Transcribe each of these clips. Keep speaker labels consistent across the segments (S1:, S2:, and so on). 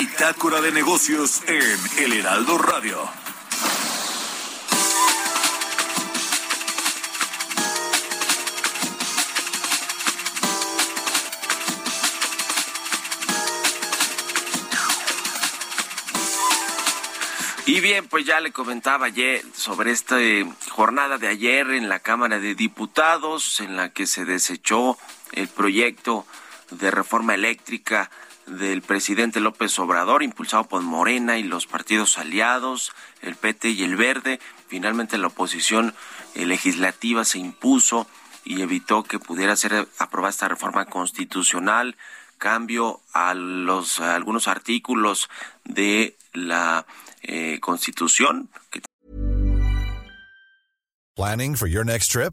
S1: Bitácora de negocios en El Heraldo Radio.
S2: Y bien, pues ya le comentaba ayer sobre esta eh, jornada de ayer en la Cámara de Diputados, en la que se desechó el proyecto de reforma eléctrica del presidente López Obrador, impulsado por Morena y los partidos aliados, el PT y el Verde. Finalmente la oposición eh, legislativa se impuso y evitó que pudiera ser aprobada esta reforma constitucional, cambio a los algunos artículos de la eh, Constitución.
S3: Planning for your next trip?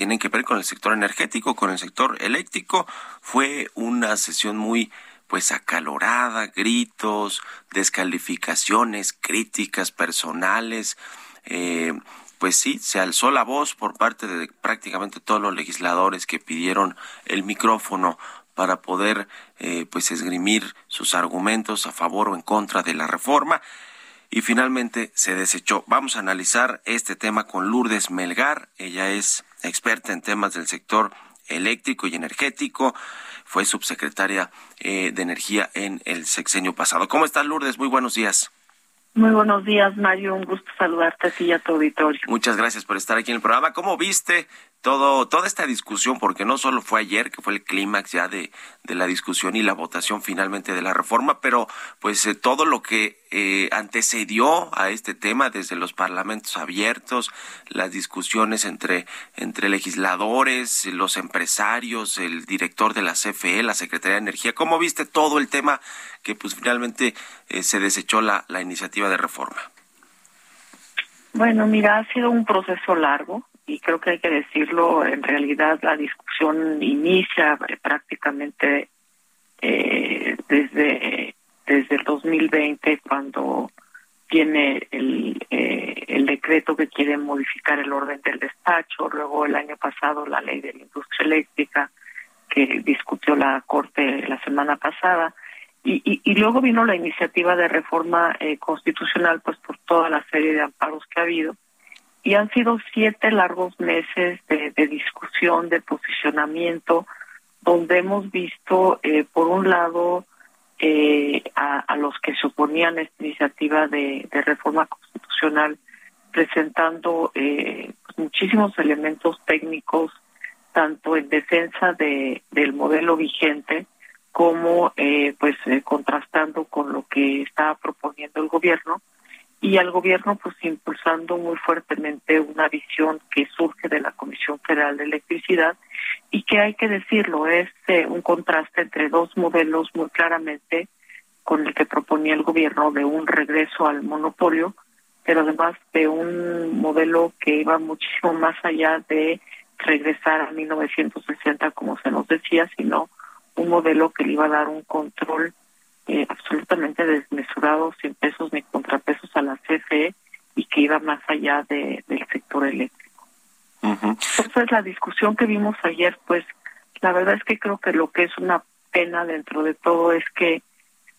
S2: Tienen que ver con el sector energético, con el sector eléctrico. Fue una sesión muy pues acalorada, gritos, descalificaciones, críticas personales. Eh, pues sí, se alzó la voz por parte de prácticamente todos los legisladores que pidieron el micrófono para poder eh, pues esgrimir sus argumentos a favor o en contra de la reforma y finalmente se desechó. Vamos a analizar este tema con Lourdes Melgar. Ella es experta en temas del sector eléctrico y energético. Fue subsecretaria eh, de Energía en el sexenio pasado. ¿Cómo estás, Lourdes? Muy buenos días.
S4: Muy buenos días, Mario. Un gusto saludarte a ti y a tu auditorio.
S2: Muchas gracias por estar aquí en el programa. ¿Cómo viste todo, toda esta discusión? Porque no solo fue ayer, que fue el clímax ya de, de la discusión y la votación finalmente de la reforma, pero pues eh, todo lo que eh, antecedió a este tema desde los parlamentos abiertos, las discusiones entre, entre legisladores, los empresarios, el director de la CFE, la Secretaría de Energía. ¿Cómo viste todo el tema que pues finalmente eh, se desechó la, la iniciativa de reforma?
S4: Bueno, mira, ha sido un proceso largo y creo que hay que decirlo, en realidad la discusión inicia eh, prácticamente eh, desde, desde el 2020 cuando tiene el, eh, el decreto que quiere modificar el orden del despacho, luego el año pasado la ley de la industria eléctrica que discutió la Corte la semana pasada, y, y, luego vino la iniciativa de reforma eh, constitucional, pues por toda la serie de amparos que ha habido, y han sido siete largos meses de, discusión, de posicionamiento, donde hemos visto, eh, por un lado, eh, a, los que se oponían esta iniciativa de, de reforma constitucional, presentando eh, pues muchísimos elementos técnicos, tanto en defensa de, del modelo vigente, como eh, pues eh, contrastando con lo que está proponiendo el gobierno y al gobierno pues impulsando muy fuertemente una visión que surge de la Comisión Federal de Electricidad y que hay que decirlo es eh, un contraste entre dos modelos muy claramente con el que proponía el gobierno de un regreso al monopolio pero además de un modelo que iba muchísimo más allá de regresar a 1960 como se nos decía sino un modelo que le iba a dar un control eh, absolutamente desmesurado, sin pesos ni contrapesos a la CFE y que iba más allá de, del sector eléctrico.
S2: Uh -huh.
S4: Entonces, la discusión que vimos ayer, pues la verdad es que creo que lo que es una pena dentro de todo es que,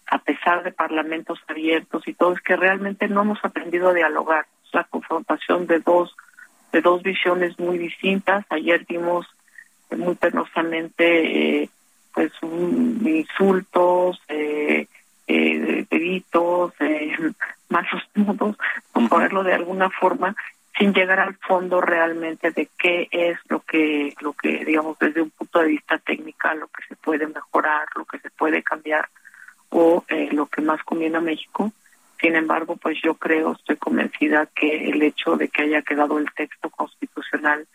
S4: a pesar de parlamentos abiertos y todo, es que realmente no hemos aprendido a dialogar. Es la confrontación de dos, de dos visiones muy distintas. Ayer vimos muy penosamente pues insultos, eh, eh, eh, malos modos, por ponerlo de alguna forma, sin llegar al fondo realmente de qué es lo que, lo que digamos desde un punto de vista técnico, lo que se puede mejorar, lo que se puede cambiar o eh, lo que más conviene a México. Sin embargo, pues yo creo, estoy convencida que el hecho de que haya quedado el texto constitucional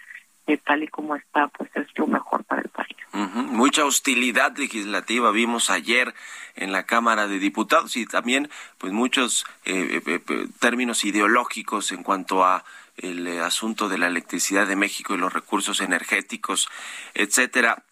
S4: eh, tal y como está, pues es lo mejor para el país.
S2: Mucha hostilidad legislativa vimos ayer en la Cámara de Diputados y también pues muchos eh, eh, términos ideológicos en cuanto a el asunto de la electricidad de México y los recursos energéticos, etcétera.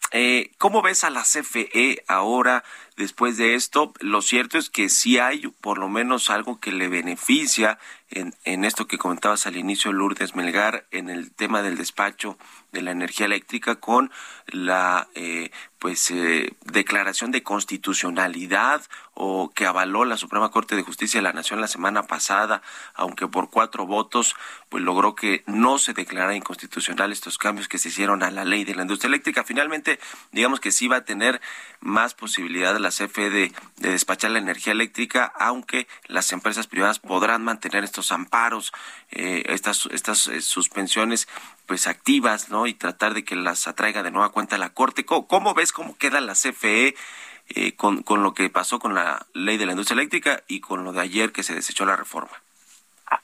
S2: ¿Cómo ves a la CFE ahora después de esto? Lo cierto es que sí hay por lo menos algo que le beneficia en, en esto que comentabas al inicio, Lourdes Melgar, en el tema del despacho de la energía eléctrica con la eh, pues eh, declaración de constitucionalidad o que avaló la Suprema Corte de Justicia de la Nación la semana pasada, aunque por cuatro votos, pues logró que no se declarara inconstitucional estos cambios que se hicieron a la ley de la industria eléctrica. Finalmente, digamos que sí va a tener más posibilidad la CFE de, de despachar la energía eléctrica, aunque las empresas privadas podrán mantener estos amparos, eh, estas, estas eh, suspensiones pues activas, ¿no? Y tratar de que las atraiga de nueva cuenta a la Corte. ¿Cómo, ves cómo queda la CFE eh, con, con lo que pasó con la ley de la industria eléctrica y con lo de ayer que se desechó la reforma?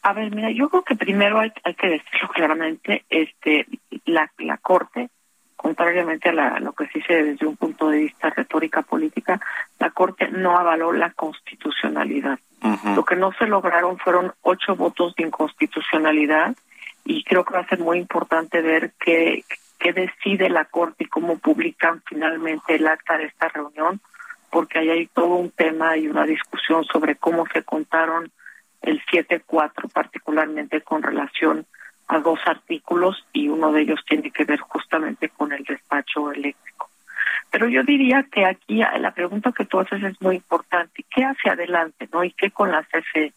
S4: A, ver, mira, yo creo que primero hay, hay que decirlo claramente, este, la, la Corte, contrariamente a lo que se dice desde un punto de vista retórica política, la Corte no avaló la constitucionalidad. Lo que no se lograron fueron ocho votos de inconstitucionalidad y creo que va a ser muy importante ver qué, qué decide la Corte y cómo publican finalmente el acta de esta reunión, porque ahí hay todo un tema y una discusión sobre cómo se contaron el 7-4, particularmente con relación a dos artículos y uno de ellos tiene que ver justamente con el despacho eléctrico. Pero yo diría que aquí la pregunta que tú haces es muy importante. ¿Qué hace adelante, no? ¿Y qué con la CFE?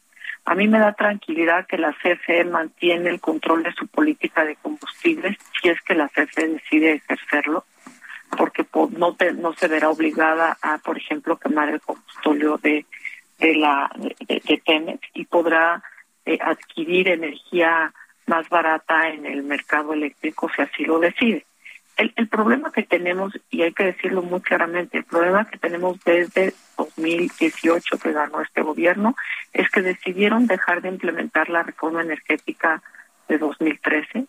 S4: A mí me da tranquilidad que la CFE mantiene el control de su política de combustibles si es que la CFE decide ejercerlo, porque no, no se verá obligada a, por ejemplo, quemar el combustible de, de la de, Pemex y podrá eh, adquirir energía más barata en el mercado eléctrico si así lo decide. El, el problema que tenemos, y hay que decirlo muy claramente, el problema que tenemos desde 2018 que ganó este gobierno es que decidieron dejar de implementar la reforma energética de 2013.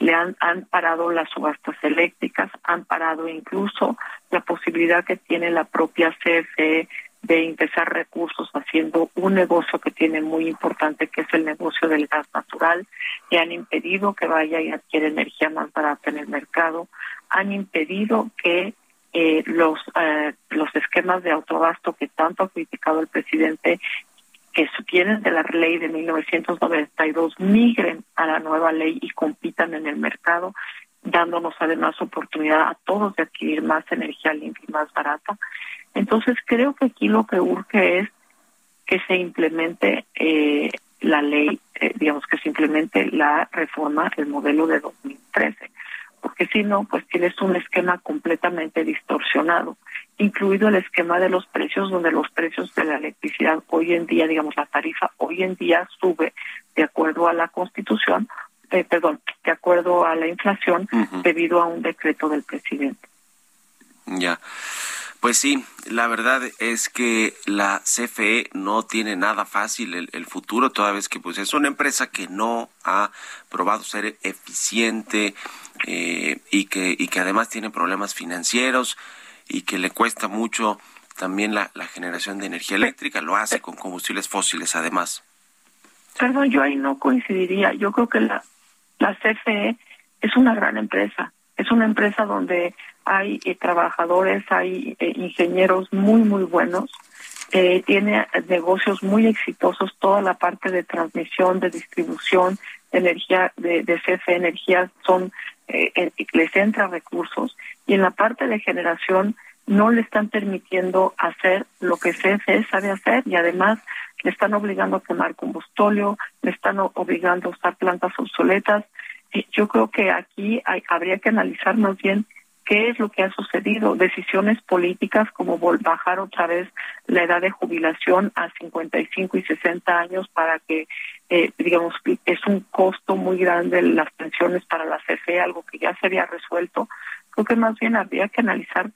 S4: Le han, han parado las subastas eléctricas, han parado incluso la posibilidad que tiene la propia CFE de ingresar recursos haciendo un negocio que tiene muy importante, que es el negocio del gas natural, y han impedido que vaya y adquiera energía más barata en el mercado, han impedido que eh, los eh, los esquemas de autobasto que tanto ha criticado el presidente que vienen de la ley de 1992 migren a la nueva ley y compitan en el mercado, dándonos además oportunidad a todos de adquirir más energía limpia y más barata. Entonces creo que aquí lo que urge es que se implemente eh, la ley, eh, digamos que se implemente la reforma, el modelo de 2013 porque si no, pues tienes un esquema completamente distorsionado, incluido el esquema de los precios, donde los precios de la electricidad hoy en día, digamos, la tarifa hoy en día sube de acuerdo a la Constitución, eh, perdón, de acuerdo a la inflación, debido a un decreto del presidente.
S2: Ya. Pues sí, la verdad es que la CFE no tiene nada fácil el, el, futuro, toda vez que pues es una empresa que no ha probado ser eficiente, eh, y, que, y que además tiene problemas financieros y que le cuesta mucho también la, la generación de energía eléctrica, lo hace con combustibles fósiles además.
S4: Perdón, yo ahí no coincidiría. Yo creo que la, la CFE es una gran empresa. Es una empresa donde hay eh, trabajadores, hay eh, ingenieros muy, muy buenos. Eh, tiene negocios muy exitosos, toda la parte de transmisión, de distribución de energía, de, de CFE Energía son eh, les entra recursos y en la parte de generación no le están permitiendo hacer lo que CFE sabe hacer y además le están obligando a quemar combustóleo, le están obligando a usar plantas obsoletas. yo creo que aquí hay, habría que analizar más bien ¿Qué es lo que ha sucedido? Decisiones políticas como bajar otra vez la edad de jubilación a 55 y 60 años para que, eh, digamos, es un costo muy grande las pensiones para la CFE, algo que ya se había resuelto. Creo que más bien habría que analizar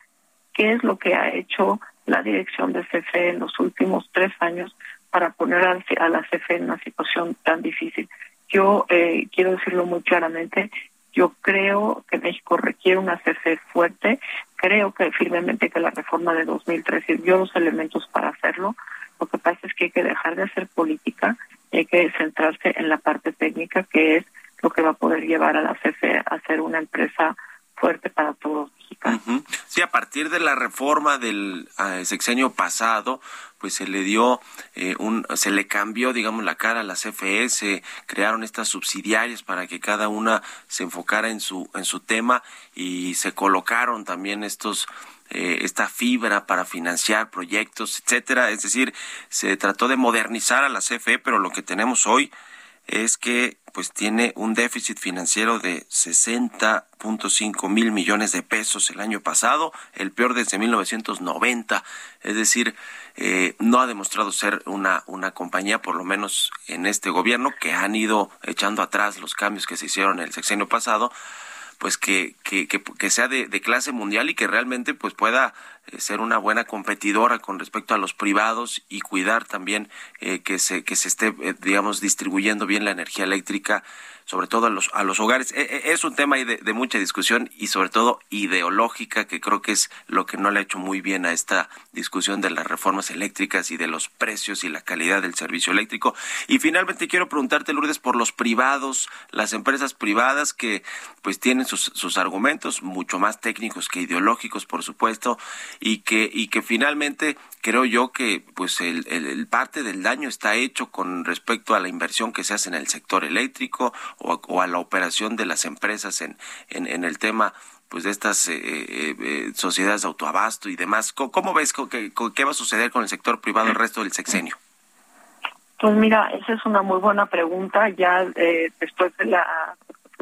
S4: qué es lo que ha hecho la dirección de CFE en los últimos tres años para poner a la CFE en una situación tan difícil. Yo eh, quiero decirlo muy claramente, yo creo que México requiere una CFE fuerte, creo que firmemente que la reforma de 2013 dio los elementos para hacerlo. Lo que pasa es que hay que dejar de hacer política y hay que centrarse en la parte técnica, que es lo que va a poder llevar a la CFE a ser una empresa fuerte para todos los mexicanos.
S2: Sí, a partir de la reforma del uh, sexenio pasado, pues se le dio eh, un, se le cambió, digamos, la cara a la CFE, crearon estas subsidiarias para que cada una se enfocara en su, en su tema y se colocaron también estos eh, esta fibra para financiar proyectos, etcétera. Es decir, se trató de modernizar a la CFE, pero lo que tenemos hoy es que pues tiene un déficit financiero de 60.5 mil millones de pesos el año pasado, el peor desde 1990. Es decir, eh, no ha demostrado ser una, una compañía, por lo menos en este gobierno, que han ido echando atrás los cambios que se hicieron el sexenio pasado, pues que, que, que, sea de, de, clase mundial y que realmente pues pueda eh, ser una buena competidora con respecto a los privados y cuidar también eh, que se que se esté eh, digamos distribuyendo bien la energía eléctrica sobre todo a los, a los hogares. E, e, es un tema de, de, mucha discusión y sobre todo ideológica, que creo que es lo que no le ha hecho muy bien a esta discusión de las reformas eléctricas y de los precios y la calidad del servicio eléctrico. Y finalmente quiero preguntarte, Lourdes, por los privados, las empresas privadas que pues tienen sus, sus argumentos mucho más técnicos que ideológicos, por supuesto, y que, y que finalmente creo yo que pues el, el, parte del daño está hecho con respecto a la inversión que se hace en el sector eléctrico o, a la operación de las empresas en, en, el tema pues de estas eh, eh, eh, sociedades de autoabasto y demás. ¿Cómo, ves qué, qué va a suceder con el sector privado el resto del sexenio?
S4: Pues mira, esa es una muy buena pregunta. Ya después del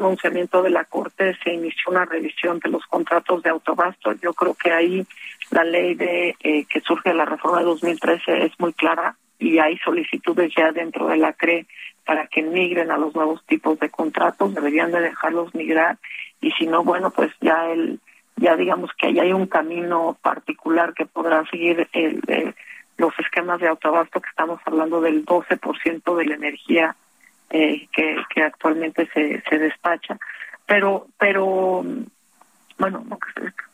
S4: pronunciamiento de la Corte se inició una revisión de los contratos de autoabasto. Yo creo que ahí la ley de eh, que surge de la reforma de 2013 es muy clara y hay solicitudes ya dentro de la CRE para que migren a los nuevos tipos de contratos, deberían de dejarlos migrar y si no, bueno, pues ya el ya digamos que ahí hay un camino particular que podrá seguir el, los esquemas de autoabasto que estamos hablando del 12% de la energía eh, que, que actualmente se, se despacha. Pero, pero bueno,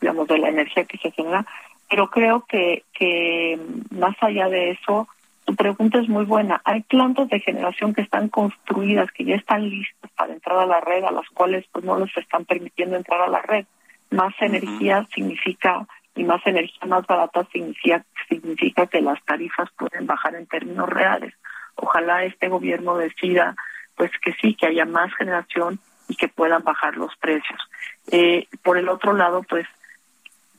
S4: digamos, de la energía que se genera, pero creo que, que más allá de eso, tu pregunta es muy buena. Hay plantas de generación que están construidas, que ya están listas para entrar a la red, a las cuales pues no les están permitiendo entrar a la red. Más energía significa y más energía más barata significa significa que las tarifas pueden bajar en términos reales. Ojalá este gobierno decida pues que sí, que haya más generación y que puedan bajar los precios. Eh, por el otro lado, pues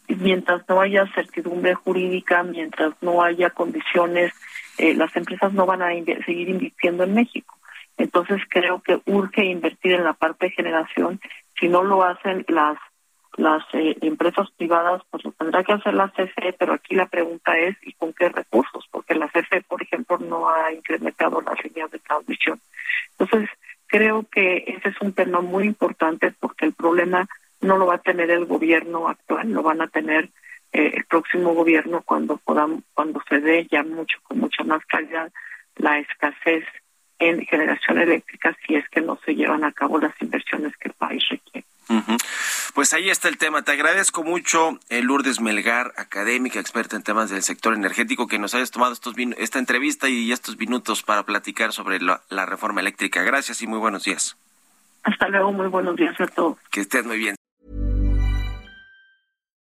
S4: mientras no haya certidumbre jurídica, mientras no haya condiciones, eh, las empresas no van a seguir invirtiendo en México. Entonces creo que urge invertir en la parte de generación. Si no lo hacen las las eh, empresas privadas, pues lo tendrá que hacer la CFE, pero aquí la pregunta es ¿y con qué recursos? Porque la CFE, por ejemplo, no ha incrementado las líneas de transmisión. Entonces creo que ese es un tema muy importante porque el problema no lo va a tener el gobierno actual, lo van a tener eh, el próximo gobierno cuando podamos, cuando se dé ya mucho con mucha más calidad la escasez en generación eléctrica si es que no se llevan a cabo las inversiones que el país requiere.
S2: Pues ahí está el tema. Te agradezco mucho, eh, Lourdes Melgar, académica, experta en temas del sector energético, que nos hayas tomado estos esta entrevista y estos minutos para platicar sobre la, la reforma eléctrica. Gracias y muy buenos días.
S4: Hasta luego, muy buenos días a todos.
S2: Que estés muy bien.